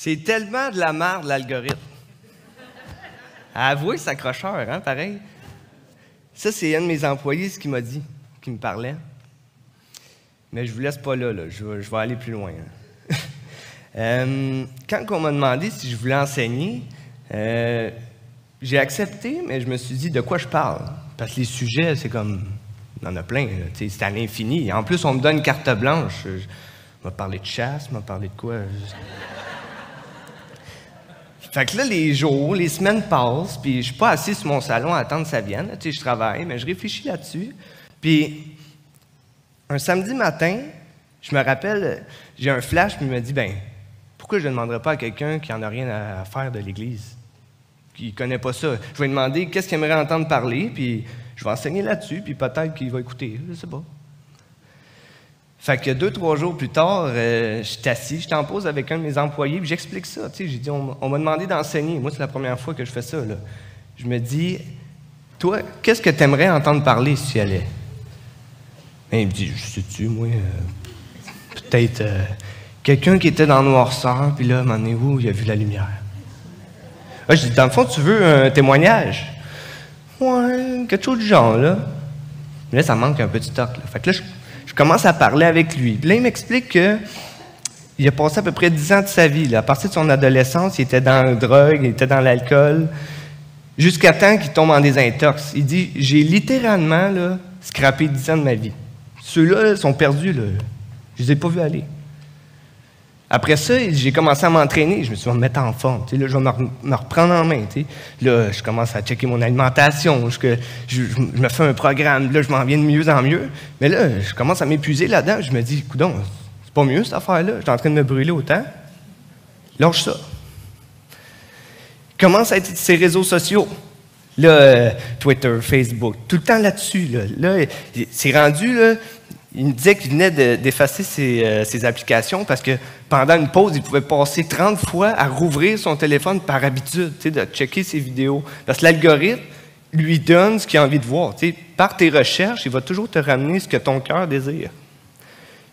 C'est tellement de la merde, l'algorithme. Avouez, c'est accrocheur, hein, pareil. Ça, c'est un de mes employés, ce qu'il m'a dit, qui me parlait. Mais je vous laisse pas là, là. Je, vais, aller plus loin. Hein. Euh, quand on m'a demandé si je voulais enseigner, euh, j'ai accepté, mais je me suis dit de quoi je parle? Parce que les sujets, c'est comme. Y en a plein, c'est à l'infini. En plus, on me donne carte blanche. Je, m'a parlé de chasse, m'a parlé de quoi? Fait que là, les jours, les semaines passent, puis je suis pas assis sur mon salon à attendre que ça vienne. Tu sais, je travaille, mais je réfléchis là-dessus. Puis, un samedi matin, je me rappelle, j'ai un flash, puis il me dit, ben, pourquoi je ne demanderais pas à quelqu'un qui n'en a rien à faire de l'Église, qui ne connaît pas ça? Je vais lui demander qu'est-ce qu'il aimerait entendre parler, puis je vais enseigner là-dessus, puis peut-être qu'il va écouter, je sais pas. Fait que deux, trois jours plus tard, euh, je suis assis, je t'en pose avec un de mes employés, puis j'explique ça. J'ai dit, on, m'a demandé d'enseigner. Moi, c'est la première fois que je fais ça. Je me dis, toi, qu'est-ce que tu aimerais entendre parler si tu allais? Ben, il me dit, je sais-tu, moi, euh, peut-être euh, quelqu'un qui était dans le noirceur, puis là, m'en est où, il a vu la lumière. Ah, je dis, dans le fond, tu veux un témoignage? Ouais, quelque chose du genre, là. Mais là, ça manque un petit toc. Là. Fait que là, je commence à parler avec lui. Puis là, il m'explique que il a passé à peu près dix ans de sa vie. À partir de son adolescence, il était dans la drogue, il était dans l'alcool, jusqu'à temps qu'il tombe en désintox. Il dit J'ai littéralement là, scrappé dix ans de ma vie. Ceux-là sont perdus. Je ne les ai pas vus aller. Après ça, j'ai commencé à m'entraîner. Je me suis dit, me mettre en forme. là, je vais me, reprendre en main. Là, je commence à checker mon alimentation. Je, me fais un programme. Là, je m'en viens de mieux en mieux. Mais là, je commence à m'épuiser là-dedans. Je me dis, coudon, c'est pas mieux cette affaire-là. Je suis en train de me brûler autant. Lâche ça. Commence à être ces réseaux sociaux. Là, euh, Twitter, Facebook, tout le temps là-dessus. Là, là c'est rendu, là, il me disait qu'il venait d'effacer euh, ses, applications parce que pendant une pause, il pouvait passer 30 fois à rouvrir son téléphone par habitude, de checker ses vidéos. Parce que l'algorithme lui donne ce qu'il a envie de voir. Par tes recherches, il va toujours te ramener ce que ton cœur désire.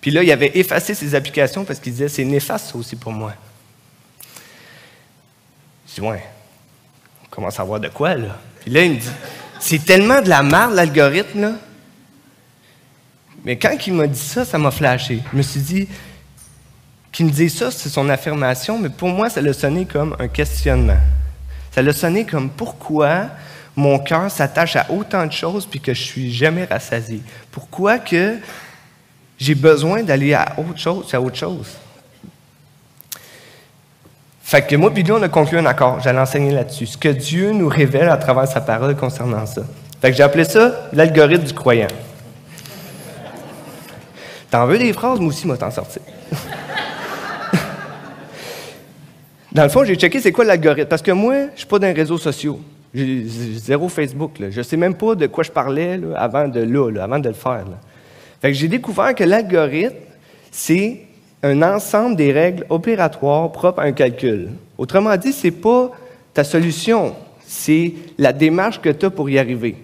Puis là, il avait effacé ses applications parce qu'il disait c'est néfaste ça aussi pour moi. Je dis ouais, on commence à voir de quoi là? Puis là, il me dit c'est tellement de la merde l'algorithme là mais quand il m'a dit ça, ça m'a flashé. Je me suis dit, qu'il me dise ça, c'est son affirmation, mais pour moi, ça l'a sonné comme un questionnement. Ça l'a sonné comme pourquoi mon cœur s'attache à autant de choses puis que je suis jamais rassasié? Pourquoi que j'ai besoin d'aller à autre chose, à autre chose? Fait que moi puis lui, on a conclu un accord. J'allais enseigner là-dessus. Ce que Dieu nous révèle à travers sa parole concernant ça. Fait que j'ai appelé ça l'algorithme du croyant. T'en veux des phrases? Moi aussi, moi, t'en sortir. dans le fond, j'ai checké c'est quoi l'algorithme. Parce que moi, je suis pas dans les réseaux sociaux. J'ai zéro Facebook. Là. Je sais même pas de quoi je parlais avant de là, avant de le faire. Fait que j'ai découvert que l'algorithme, c'est un ensemble des règles opératoires propres à un calcul. Autrement dit, c'est pas ta solution, c'est la démarche que tu as pour y arriver.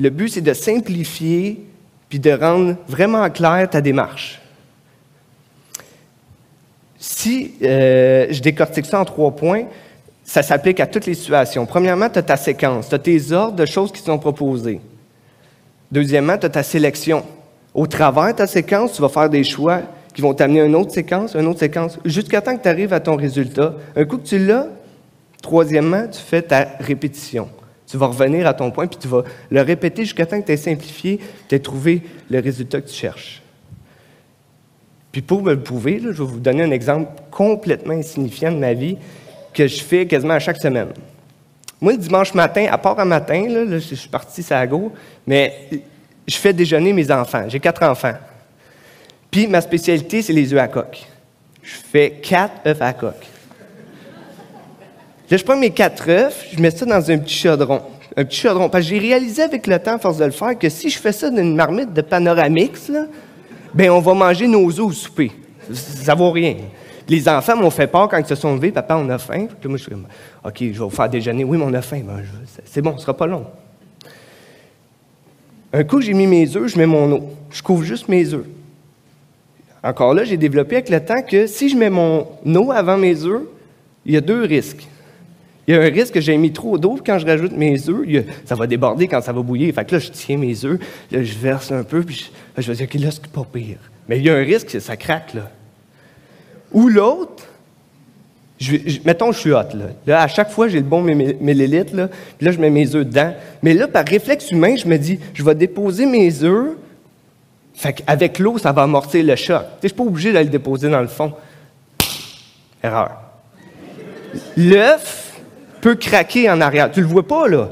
Le but, c'est de simplifier puis de rendre vraiment claire ta démarche. Si euh, je décortique ça en trois points, ça s'applique à toutes les situations. Premièrement, tu as ta séquence, tu as tes ordres de choses qui sont proposées. Deuxièmement, tu as ta sélection. Au travers de ta séquence, tu vas faire des choix qui vont t'amener à une autre séquence, une autre séquence, jusqu'à temps que tu arrives à ton résultat. Un coup que tu l'as, troisièmement, tu fais ta répétition. Tu vas revenir à ton point, puis tu vas le répéter jusqu'à temps que tu aies simplifié, tu aies trouvé le résultat que tu cherches. Puis pour me le prouver, je vais vous donner un exemple complètement insignifiant de ma vie que je fais quasiment à chaque semaine. Moi, le dimanche matin, à part un matin, je suis parti à go, mais je fais déjeuner mes enfants. J'ai quatre enfants. Puis ma spécialité, c'est les œufs à coque. Je fais quatre œufs à coque. Je prends mes quatre œufs, je mets ça dans un petit chaudron. Un petit chaudron. Parce que j'ai réalisé avec le temps, à force de le faire, que si je fais ça dans une marmite de Panoramix, ben on va manger nos œufs au souper. Ça, vaut rien. Les enfants m'ont fait peur quand ils se sont levés. Papa, on a faim. Puis moi, je suis comme, OK, je vais vous faire déjeuner. Oui, mais on a faim. Ben, c'est bon, ce sera pas long. Un coup, j'ai mis mes œufs, je mets mon eau. Je couvre juste mes œufs. Encore là, j'ai développé avec le temps que si je mets mon eau avant mes œufs, il y a deux risques. Il y a un risque que j'ai mis trop d'eau quand je rajoute mes œufs. ça va déborder quand ça va bouillir. Fait que là, je tiens mes œufs, là, je verse un peu, je, je vais dire, OK, là, c'est pas pire. Mais il y a un risque que ça craque, là. Ou l'autre, mettons, je suis hot, là. là. à chaque fois, j'ai le bon millilitre, là, puis là, je mets mes œufs dedans. Mais là, par réflexe humain, je me dis, je vais déposer mes œufs, fait qu'avec l'eau, ça va amortir le choc. Je ne suis pas obligé d'aller le déposer dans le fond. Erreur. L'œuf, peut craquer en arrière. Tu le vois pas, là.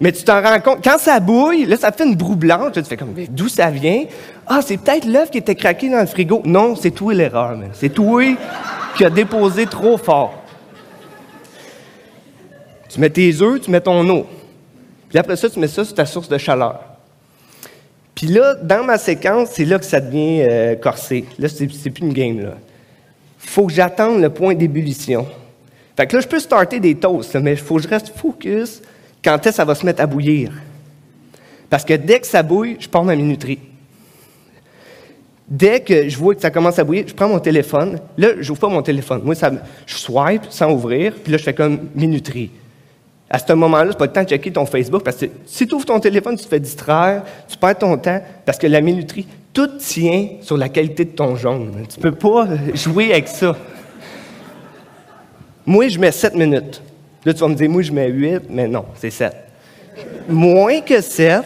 Mais tu t'en rends compte. Quand ça bouille, là, ça fait une broue blanche. tu fais comme, d'où ça vient? Ah, c'est peut-être l'œuf qui était craqué dans le frigo. Non, c'est toi l'erreur, C'est toi qui a déposé trop fort. Tu mets tes œufs, tu mets ton eau. Puis après ça, tu mets ça sur ta source de chaleur. Puis là, dans ma séquence, c'est là que ça devient euh, corsé. Là, c'est, plus une game, là. faut que j'attende le point d'ébullition. Fait que là, je peux starter des toasts, mais il faut que je reste focus quand est-ce que ça va se mettre à bouillir. Parce que dès que ça bouille, je pars ma minuterie. Dès que je vois que ça commence à bouillir, je prends mon téléphone. Là, je n'ouvre pas mon téléphone. Moi, ça, je swipe sans ouvrir, puis là, je fais comme minuterie. À ce moment-là, c'est pas le temps de checker ton Facebook, parce que si tu ouvres ton téléphone, tu te fais distraire, tu perds ton temps, parce que la minuterie, tout tient sur la qualité de ton jaune. Tu peux pas jouer avec ça. Moi, je mets 7 minutes. Là, tu vas me dire, moi, je mets 8, mais non, c'est 7. Moins que 7,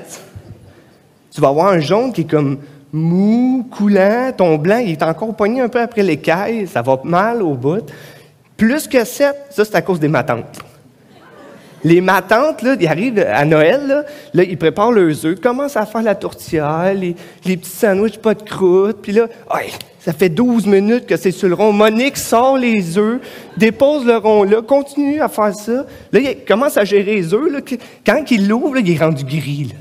tu vas avoir un jaune qui est comme mou, coulant, ton blanc, il est encore pogné un peu après l'écaille, ça va mal au bout. Plus que 7, ça, c'est à cause des matantes. Les matantes, là, ils arrivent à Noël, là, ils préparent leurs œufs, commencent à faire la tourtière, les, petits sandwichs pas de croûte, puis là, ça fait 12 minutes que c'est sur le rond. Monique sort les œufs, dépose le rond là, continue à faire ça. Là, il commence à gérer les œufs. Quand il l'ouvre, il est rendu gris.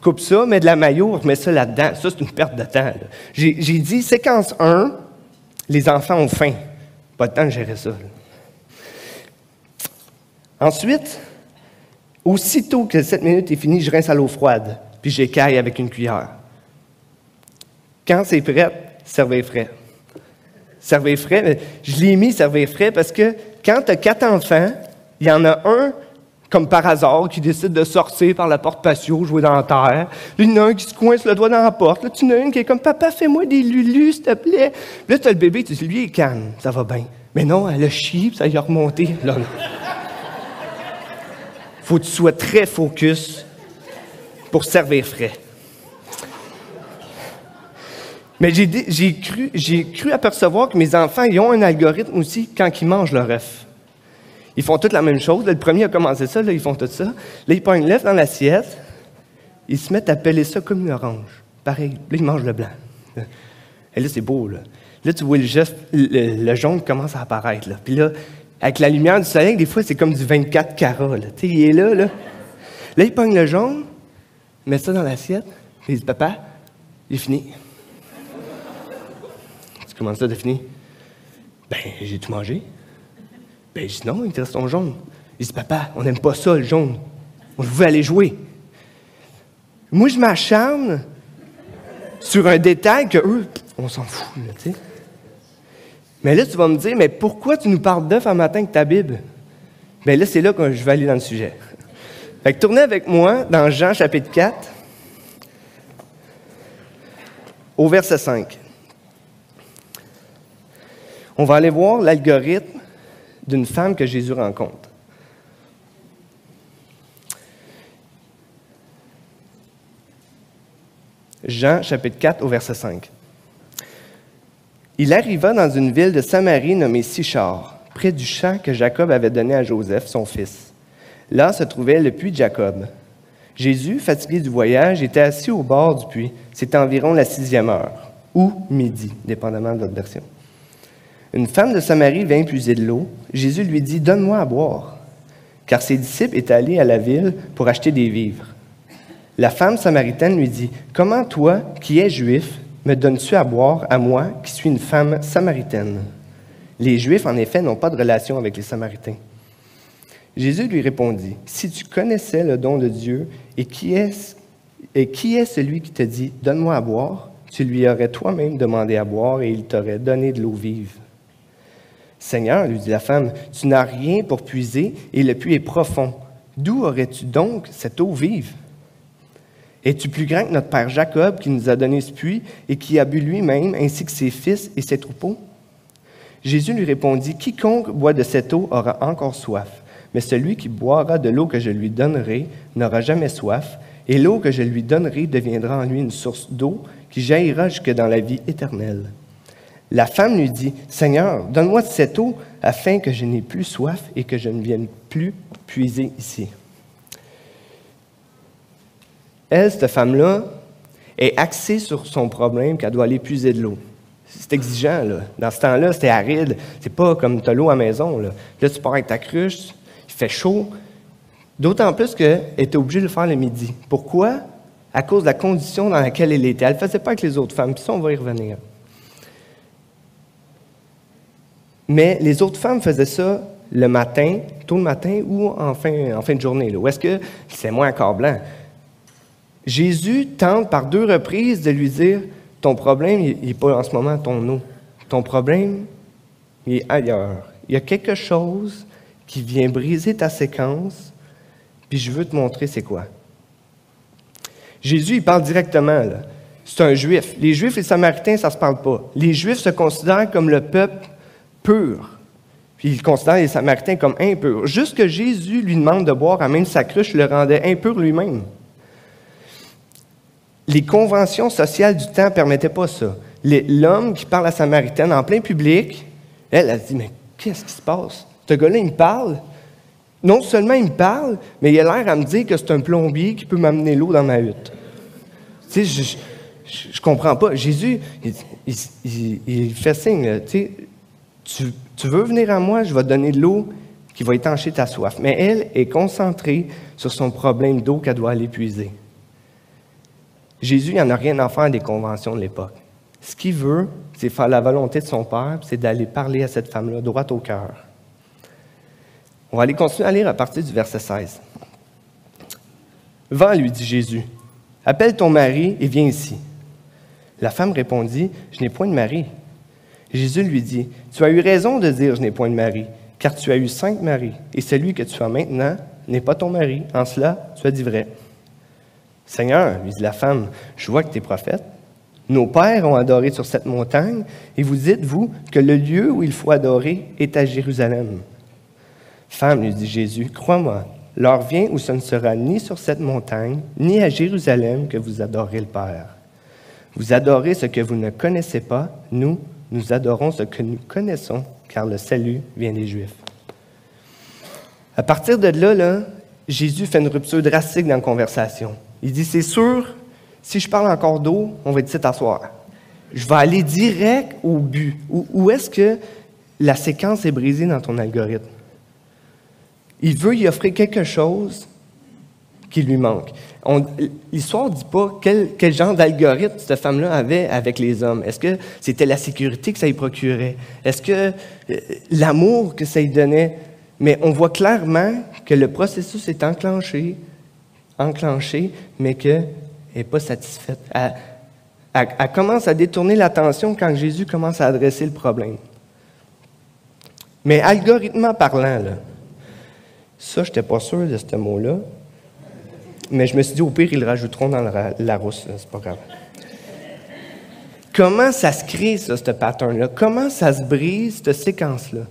Coupe ça, mets de la maillot, remet ça là-dedans. Ça, c'est une perte de temps. J'ai dit, séquence 1, les enfants ont faim. Pas de temps de gérer ça. Ensuite, aussitôt que 7 minutes est fini, je rince à l'eau froide, puis j'écaille avec une cuillère. Quand c'est prêt, servez frais. Servez frais, je l'ai mis servez frais parce que quand tu as quatre enfants, il y en a un, comme par hasard, qui décide de sortir par la porte patio, jouer dans la terre. il y en a un qui se coince le doigt dans la porte. Là, tu en as une qui est comme Papa, fais-moi des lulus, s'il te plaît. là, tu as le bébé, tu dis Lui, il est calme, ça va bien. Mais non, elle a chié, ça y a remonté. Là, faut que tu sois très focus pour servir frais. Mais j'ai cru, cru apercevoir que mes enfants, ils ont un algorithme aussi quand ils mangent leur œuf. Ils font toutes la même chose. le premier a commencé ça, là, ils font tout ça. Là, ils prennent l'œuf dans l'assiette, ils se mettent à peler ça comme une orange. Pareil. Là, ils mangent le blanc. Et là, c'est beau, là. Là, tu vois le, geste, le, jaune commence à apparaître, là. Puis là, avec la lumière du soleil, des fois, c'est comme du 24 carats, là. Tu il est là, là. Là, il pogne le jaune, met ça dans l'assiette, puis il dit, papa, il est fini. Comment ça, fini? Ben, j'ai tout mangé. Ben, je dis non, il te reste ton jaune. Il dit, papa, on n'aime pas ça, le jaune. On veut aller jouer. Moi, je m'acharne sur un détail que eux, on s'en fout, tu sais. Mais là, tu vas me dire, mais pourquoi tu nous parles d'œuf un matin avec ta Bible? Bien là, c'est là que je vais aller dans le sujet. Fait que tournez avec moi dans Jean chapitre 4, au verset 5. On va aller voir l'algorithme d'une femme que Jésus rencontre. Jean chapitre 4 au verset 5. Il arriva dans une ville de Samarie nommée Sichar, près du champ que Jacob avait donné à Joseph, son fils. Là se trouvait le puits de Jacob. Jésus, fatigué du voyage, était assis au bord du puits. C'était environ la sixième heure, ou midi, dépendamment de votre version. Une femme de Samarie vint puiser de l'eau. Jésus lui dit, Donne-moi à boire, car ses disciples étaient allés à la ville pour acheter des vivres. La femme samaritaine lui dit, Comment toi, qui es juif, me donnes-tu à boire à moi, qui suis une femme samaritaine? Les Juifs, en effet, n'ont pas de relation avec les Samaritains. Jésus lui répondit, Si tu connaissais le don de Dieu et qui est, et qui est celui qui te dit, Donne-moi à boire, tu lui aurais toi-même demandé à boire et il t'aurait donné de l'eau vive. Seigneur, lui dit la femme, tu n'as rien pour puiser et le puits est profond. D'où aurais-tu donc cette eau vive? Es-tu plus grand que notre père Jacob qui nous a donné ce puits et qui a bu lui-même, ainsi que ses fils et ses troupeaux? Jésus lui répondit, Quiconque boit de cette eau aura encore soif, mais celui qui boira de l'eau que je lui donnerai n'aura jamais soif, et l'eau que je lui donnerai deviendra en lui une source d'eau qui jaillira jusque dans la vie éternelle. La femme lui dit, Seigneur, donne-moi cette eau afin que je n'ai plus soif et que je ne vienne plus puiser ici. Elle, cette femme-là, est axée sur son problème qu'elle doit aller puiser de l'eau. C'est exigeant, là. Dans ce temps-là, c'était aride. C'est pas comme tu as l'eau à la maison, là. Là, tu pars avec ta cruche, il fait chaud. D'autant plus qu'elle était obligée de le faire le midi. Pourquoi? À cause de la condition dans laquelle elle était. Elle ne faisait pas avec les autres femmes, puis ça, on va y revenir. Mais les autres femmes faisaient ça le matin, tôt le matin ou en fin, de journée. Là. Où est-ce que c'est moins encore blanc? Jésus tente par deux reprises de lui dire Ton problème, il n'est pas en ce moment ton eau. Ton problème, il est ailleurs. Il y a quelque chose qui vient briser ta séquence, puis je veux te montrer c'est quoi. Jésus, il parle directement. C'est un juif. Les juifs et les samaritains, ça ne se parle pas. Les juifs se considèrent comme le peuple pur. Puis il considère les Samaritains comme impurs. Juste que Jésus lui demande de boire à même sa cruche le rendait impur lui-même. Les conventions sociales du temps ne permettaient pas ça. L'homme qui parle à Samaritaine en plein public, elle, a dit Mais qu'est-ce qui se passe? Ce gars-là, il me parle. Non seulement il me parle, mais il a l'air à me dire que c'est un plombier qui peut m'amener l'eau dans ma hutte. Tu sais, je, je, comprends pas. Jésus, il, il fait signe. Tu sais, tu, veux venir à moi, je vais te donner de l'eau qui va étancher ta soif. Mais elle est concentrée sur son problème d'eau qu'elle doit aller puiser. Jésus, n'en a rien à faire des conventions de l'époque. Ce qu'il veut, c'est faire la volonté de son Père, c'est d'aller parler à cette femme-là, droit au cœur. On va aller continuer à lire à partir du verset 16. Va, lui dit Jésus, appelle ton mari et viens ici. La femme répondit, Je n'ai point de mari. Jésus lui dit, Tu as eu raison de dire, je n'ai point de mari, car tu as eu cinq maris, et celui que tu as maintenant n'est pas ton mari. En cela, tu as dit vrai. Seigneur, lui dit la femme, je vois que tu es prophète. Nos pères ont adoré sur cette montagne, et vous dites, vous, que le lieu où il faut adorer est à Jérusalem. Femme, lui dit Jésus, crois-moi, l'heure vient où ce ne sera ni sur cette montagne, ni à Jérusalem que vous adorez le Père. Vous adorez ce que vous ne connaissez pas, nous, nous adorons ce que nous connaissons, car le salut vient des Juifs. À partir de là, Jésus fait une rupture drastique dans la conversation. Il dit, c'est sûr, si je parle encore d'eau, on va dire t'asseoir. Je vais aller direct au but. Où, est-ce que la séquence est brisée dans ton algorithme? Il veut y offrir quelque chose qui lui manque. L'histoire ne dit pas quel, genre d'algorithme cette femme-là avait avec les hommes. Est-ce que c'était la sécurité que ça lui procurait? Est-ce que euh, l'amour que ça lui donnait? Mais on voit clairement que le processus est enclenché, enclenché, mais qu'elle n'est pas satisfaite. Elle, commence à détourner l'attention quand Jésus commence à adresser le problème. Mais algorithmement parlant, là, ça, je n'étais pas sûr de ce mot-là, mais je me suis dit, au pire, ils le rajouteront dans la, rousse, c'est pas grave. Comment ça se crée, ça, ce pattern-là? Comment ça se brise, cette séquence-là?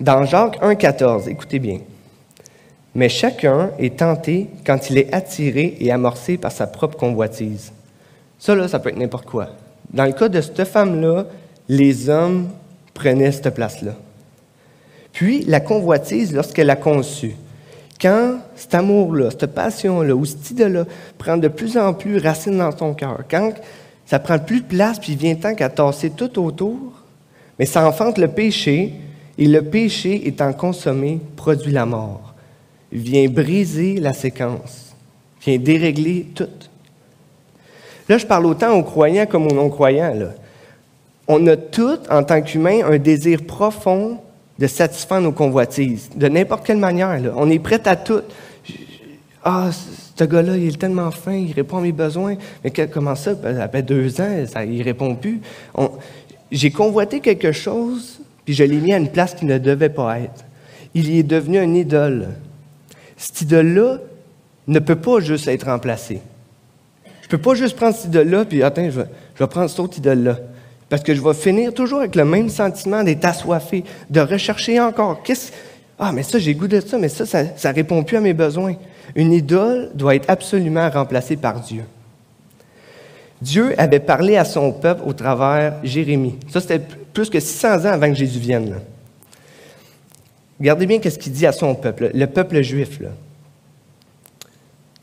Dans Jacques 1,14, écoutez bien. Mais chacun est tenté quand il est attiré et amorcé par sa propre convoitise. Ça, là, ça peut être n'importe quoi. Dans le cas de cette femme-là, les hommes prenaient cette place-là. Puis, la convoitise, lorsqu'elle a conçu, quand cet amour-là, cette passion-là, ou cette idée-là prend de plus en plus racine dans ton cœur, quand ça prend plus de place, puis il vient temps qu'à tasser tout autour, mais ça enfante le péché, et le péché étant consommé produit la mort. Vient briser la séquence, vient dérégler tout. Là, je parle autant aux croyants comme aux non-croyants. On a tous, en tant qu'humains, un désir profond de satisfaire nos convoitises, de n'importe quelle manière. On est prêt à tout. Ah, ce gars-là, il est tellement fin, il répond à mes besoins. Mais comment ça? Ça fait deux ans, ça, il répond plus. J'ai convoité quelque chose puis je l'ai mis à une place qui ne devait pas être. Il y est devenu un idole. Cet idole-là ne peut pas juste être remplacé. Je ne peux pas juste prendre cet idole-là, puis attends, je vais, je vais prendre cet autre idole-là. Parce que je vais finir toujours avec le même sentiment d'être assoiffé, de rechercher encore. Qu'est-ce ah, mais ça, j'ai goût de ça, mais ça, ça ne répond plus à mes besoins. Une idole doit être absolument remplacée par Dieu. Dieu avait parlé à son peuple au travers Jérémie. Ça, c'était plus que 600 ans avant que Jésus vienne. Regardez bien ce qu'il dit à son peuple, le peuple juif.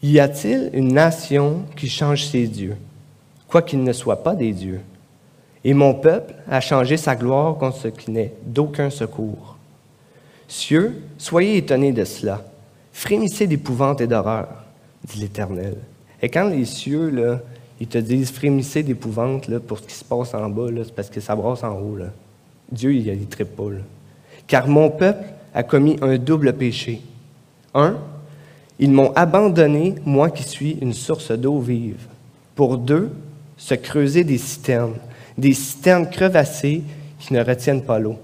Y a-t-il une nation qui change ses dieux, quoiqu'il ne soit pas des dieux? Et mon peuple a changé sa gloire contre ce qui n'est d'aucun secours. Cieux, soyez étonnés de cela. Frémissez d'épouvante et d'horreur, dit l'Éternel. Et quand les cieux, là, ils te disent frémissez d'épouvante là, pour ce qui se passe en bas, c'est parce que ça brasse en haut. Là. Dieu, il ne tripe pas. Car mon peuple a commis un double péché. Un, ils m'ont abandonné, moi qui suis une source d'eau vive. Pour deux, se creuser des citernes, des citernes crevassées qui ne retiennent pas l'eau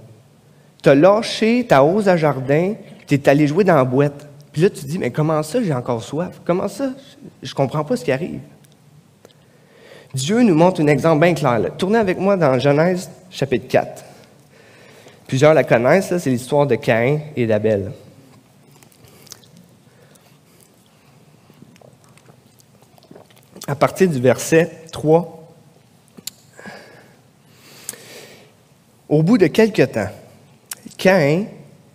tu as lâché ta hausse à jardin, tu es allé jouer dans la boîte. Puis là, tu te dis, mais comment ça, j'ai encore soif? Comment ça? Je ne comprends pas ce qui arrive. Dieu nous montre un exemple bien clair. Tournez avec moi dans Genèse chapitre 4. Plusieurs la connaissent, c'est l'histoire de Caïn et d'Abel. À partir du verset 3, au bout de quelque temps, Caïn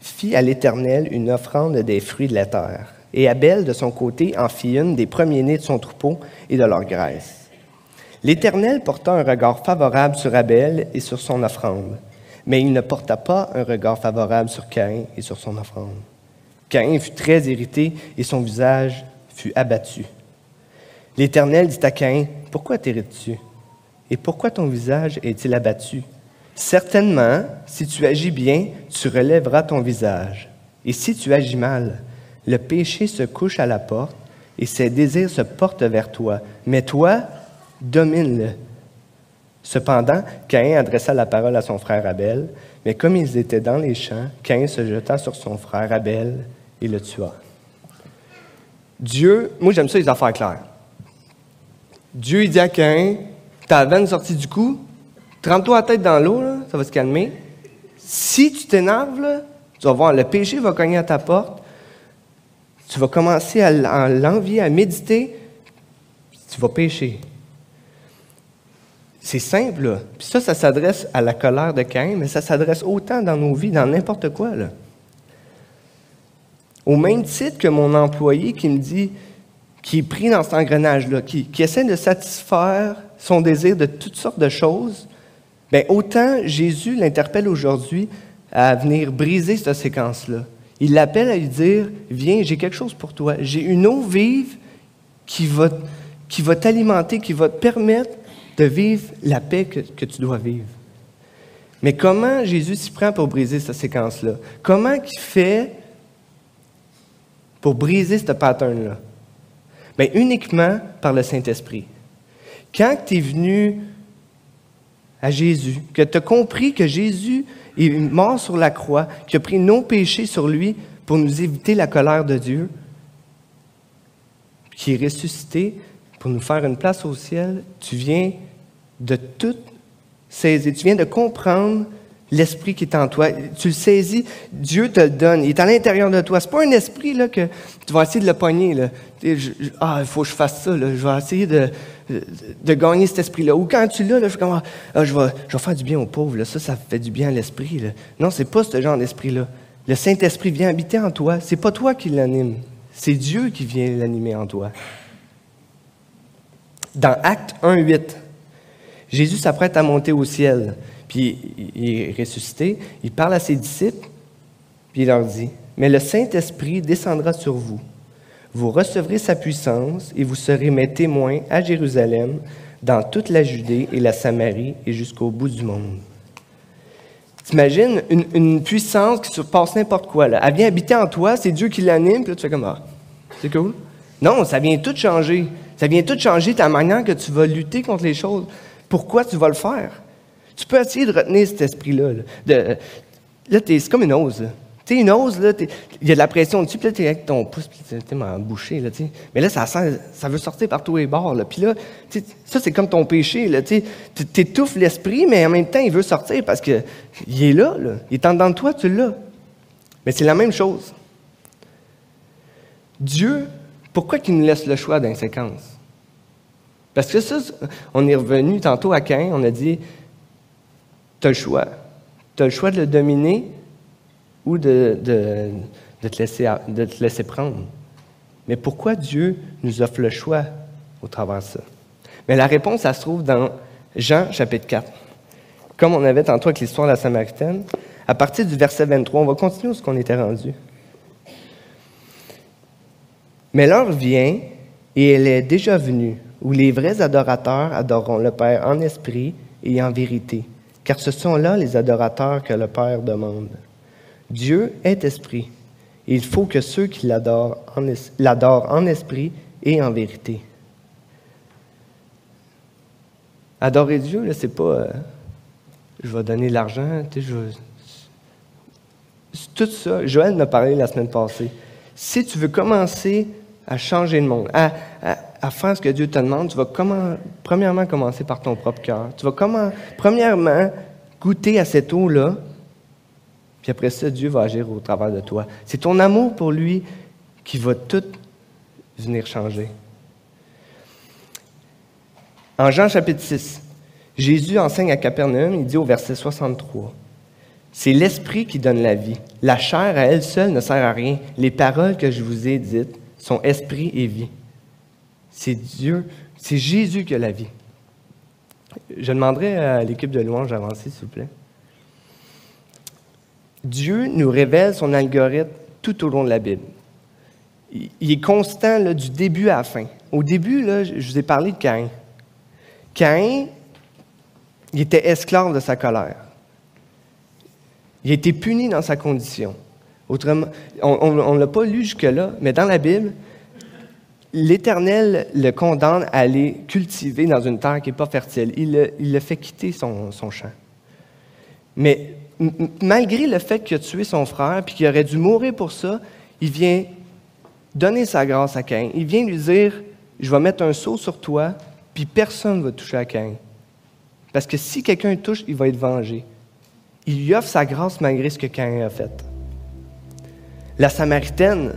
fit à l'Éternel une offrande des fruits de la terre, et Abel, de son côté, en fit une des premiers-nés de son troupeau et de leur graisse. L'Éternel porta un regard favorable sur Abel et sur son offrande, mais il ne porta pas un regard favorable sur Caïn et sur son offrande. Caïn fut très irrité et son visage fut abattu. L'Éternel dit à Caïn, Pourquoi t'irrites-tu? Et pourquoi ton visage est-il abattu? Certainement, si tu agis bien, tu relèveras ton visage. Et si tu agis mal, le péché se couche à la porte et ses désirs se portent vers toi. Mais toi, domine-le. Cependant, Caïn adressa la parole à son frère Abel, mais comme ils étaient dans les champs, Caïn se jeta sur son frère Abel et le tua. Dieu, moi j'aime ça les affaires claires. Dieu il dit à Caïn, ta veine sortie du cou, Trempe-toi la tête dans l'eau, ça va se calmer. Si tu t'énerves, tu vas voir, le péché va cogner à ta porte. Tu vas commencer à l'envier, à méditer. Tu vas pécher. C'est simple. Puis ça, ça s'adresse à la colère de Caïn, mais ça s'adresse autant dans nos vies, dans n'importe quoi. Au même titre que mon employé qui me dit, qui est pris dans cet engrenage-là, qui, qui essaie de satisfaire son désir de toutes sortes de choses, Bien, autant Jésus l'interpelle aujourd'hui à venir briser cette séquence-là. Il l'appelle à lui dire Viens, j'ai quelque chose pour toi. J'ai une eau vive qui va, qui va t'alimenter, qui va te permettre de vivre la paix que, tu dois vivre. Mais comment Jésus s'y prend pour briser cette séquence-là? Comment il fait pour briser ce pattern-là? Bien, uniquement par le Saint-Esprit. Quand tu es venu à Jésus, que tu as compris que Jésus est mort sur la croix, qu'il a pris nos péchés sur lui pour nous éviter la colère de Dieu, qui est ressuscité pour nous faire une place au ciel, tu viens de tout saisir, tu viens de comprendre l'esprit qui est en toi. Tu le saisis, Dieu te le donne, il est à l'intérieur de toi. Ce n'est pas un esprit là, que tu vas essayer de le pogner. Là. ah, il faut que je fasse ça, je vais essayer de, de gagner cet esprit-là. Ou quand tu l'as, là, je, ah, je, vais, je vais faire du bien aux pauvres. Là. Ça, ça fait du bien à l'esprit. Non, c'est pas ce genre d'esprit-là. Le Saint-Esprit vient habiter en toi. C'est pas toi qui l'anime. C'est Dieu qui vient l'animer en toi. Dans Acte 1.8, Jésus s'apprête à monter au ciel. Puis il est ressuscité. Il parle à ses disciples. Puis il leur dit, Mais le Saint-Esprit descendra sur vous vous recevrez sa puissance et vous serez mes témoins à Jérusalem, dans toute la Judée et la Samarie et jusqu'au bout du monde. T'imagines une, une puissance qui surpasse n'importe quoi. Là. Elle vient habiter en toi, c'est Dieu qui l'anime, puis là tu fais comme ah, c'est cool. Non, ça vient tout changer. Ça vient tout changer ta manière que tu vas lutter contre les choses. Pourquoi tu vas le faire? Tu peux essayer de retenir cet esprit-là. Là, c'est comme une hausse. Tu une hausse, là, il y a de la pression dessus, puis là, tu es avec ton pouce, puis tu es bouché, là. Mais là, ça veut sortir par tous les bords. Puis là, ça, c'est comme ton péché, tu étouffes l'esprit, mais en même temps, il veut sortir parce qu'il est là, là. Il est en dedans de toi, tu l'as. Mais c'est la même chose. Dieu, pourquoi qu'il nous laisse le choix d'inséquence? Parce que ça, on est revenu tantôt à Cain, on a dit, tu as le choix. Tu as le choix de le dominer ou de, te laisser, prendre. Mais pourquoi Dieu nous offre le choix au travers de ça? Mais la réponse, ça se trouve dans Jean chapitre 4. Comme on avait tantôt avec l'histoire de la Samaritaine, à partir du verset 23, on va continuer ce qu'on était rendu. Mais l'heure vient, et elle est déjà venue, où les vrais adorateurs adoreront le Père en esprit et en vérité, car ce sont là les adorateurs que le Père demande. Dieu est esprit, il faut que ceux qui l'adorent en, esprit et en vérité. Adorer Dieu, ce n'est pas euh, je vais donner de l'argent, tout ça. Joël m'a parlé la semaine passée. Si tu veux commencer à changer le monde, à, faire ce que Dieu te demande, tu vas comment, premièrement commencer par ton propre cœur. Tu vas comment, premièrement goûter à cette eau-là, puis après ça, Dieu va agir au travers de toi. C'est ton amour pour lui qui va tout venir changer. En Jean chapitre 6, Jésus enseigne à Capernaum, il dit au verset 63, C'est l'Esprit qui donne la vie. La chair à elle seule ne sert à rien. Les paroles que je vous ai dites sont esprit et vie. C'est Dieu, c'est Jésus qui a la vie. Je demanderai à l'équipe de louange d'avancer, s'il vous plaît. Dieu nous révèle son algorithme tout au long de la Bible. Il est constant du début à la fin. Au début, je vous ai parlé de Caïn. Caïn, il était esclave de sa colère. Il a été puni dans sa condition. Autrement, on ne l'a pas lu jusque-là, mais dans la Bible, l'Éternel le condamne à aller cultiver dans une terre qui n'est pas fertile. Il le, fait quitter son, champ. Mais malgré le fait qu'il a tué son frère et qu'il aurait dû mourir pour ça, il vient donner sa grâce à Cain. Il vient lui dire Je vais mettre un sceau sur toi, puis personne ne va toucher à Cain. Parce que si quelqu'un touche, il va être vengé. Il lui offre sa grâce malgré ce que Cain a fait. La Samaritaine,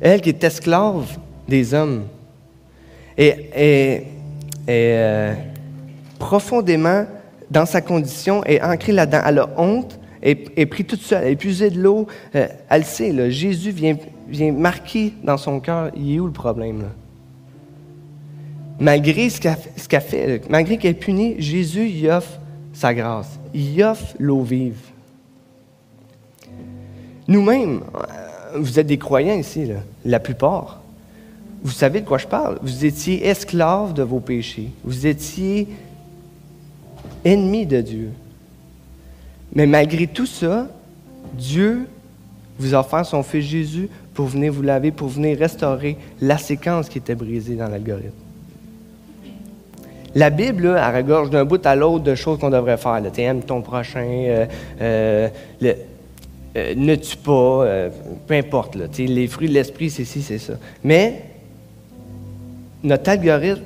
elle qui est esclave des hommes, est, euh, profondément dans sa condition, est ancrée là-dedans. Elle a honte, est, est pris toute seule, elle est épuisée de l'eau. Euh, elle sait, là, Jésus vient, marquer dans son cœur, il est où le problème? Là? Malgré ce qu'elle fait, malgré qu'elle est punie, Jésus y offre sa grâce. Il offre l'eau vive. Nous-mêmes, euh, vous êtes des croyants ici, la plupart. Vous savez de quoi je parle. Vous étiez esclaves de vos péchés. Vous étiez ennemis de Dieu. Mais malgré tout ça, Dieu vous a offert son Fils Jésus pour venir vous laver, pour venir restaurer la séquence qui était brisée dans l'algorithme. La Bible, elle regorge d'un bout à l'autre de choses qu'on devrait faire. Tu aimes ton prochain, euh, euh, euh, ne tue pas, peu importe. Les fruits de l'esprit, c'est ci, c'est ça. Mais notre algorithme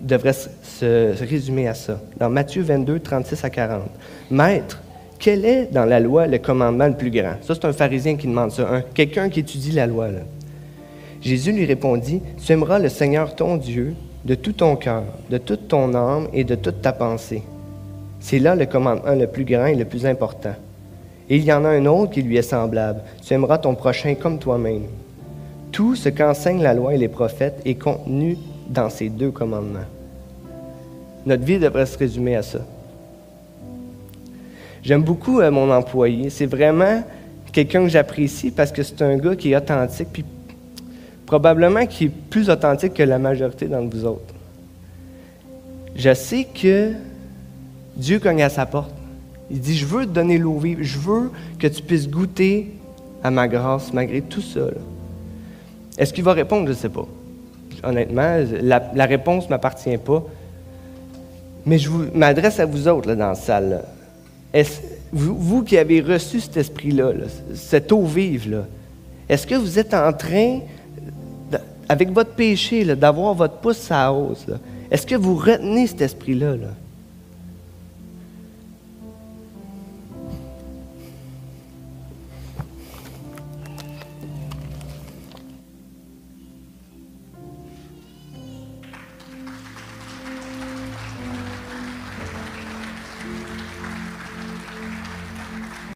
devrait se, résumer à ça. Dans Matthieu 22, 36 à 40. Maître, quel est dans la loi le commandement le plus grand? Ça, c'est un pharisien qui demande ça, quelqu'un qui étudie la loi. Jésus lui répondit, Tu aimeras le Seigneur ton Dieu de tout ton cœur, de toute ton âme et de toute ta pensée. C'est là le commandement le plus grand et le plus important. Et il y en a un autre qui lui est semblable. Tu aimeras ton prochain comme toi-même. Tout ce qu'enseignent la loi et les prophètes est contenu dans ces deux commandements. Notre vie devrait se résumer à ça. J'aime beaucoup euh, mon employé. C'est vraiment quelqu'un que j'apprécie parce que c'est un gars qui est authentique, puis probablement qui est plus authentique que la majorité d'entre vous autres. Je sais que Dieu cogne à sa porte. Il dit, je veux te donner l'eau vive, je veux que tu puisses goûter à ma grâce malgré tout ça. Est-ce qu'il va répondre? Je ne sais pas. Honnêtement, la, réponse ne m'appartient pas. Mais je m'adresse à vous autres dans la salle. vous, qui avez reçu cet esprit-là, là, cette eau vive, est-ce que vous êtes en train, avec votre péché, d'avoir votre pouce à hausse? Est-ce que vous retenez cet esprit-là? là?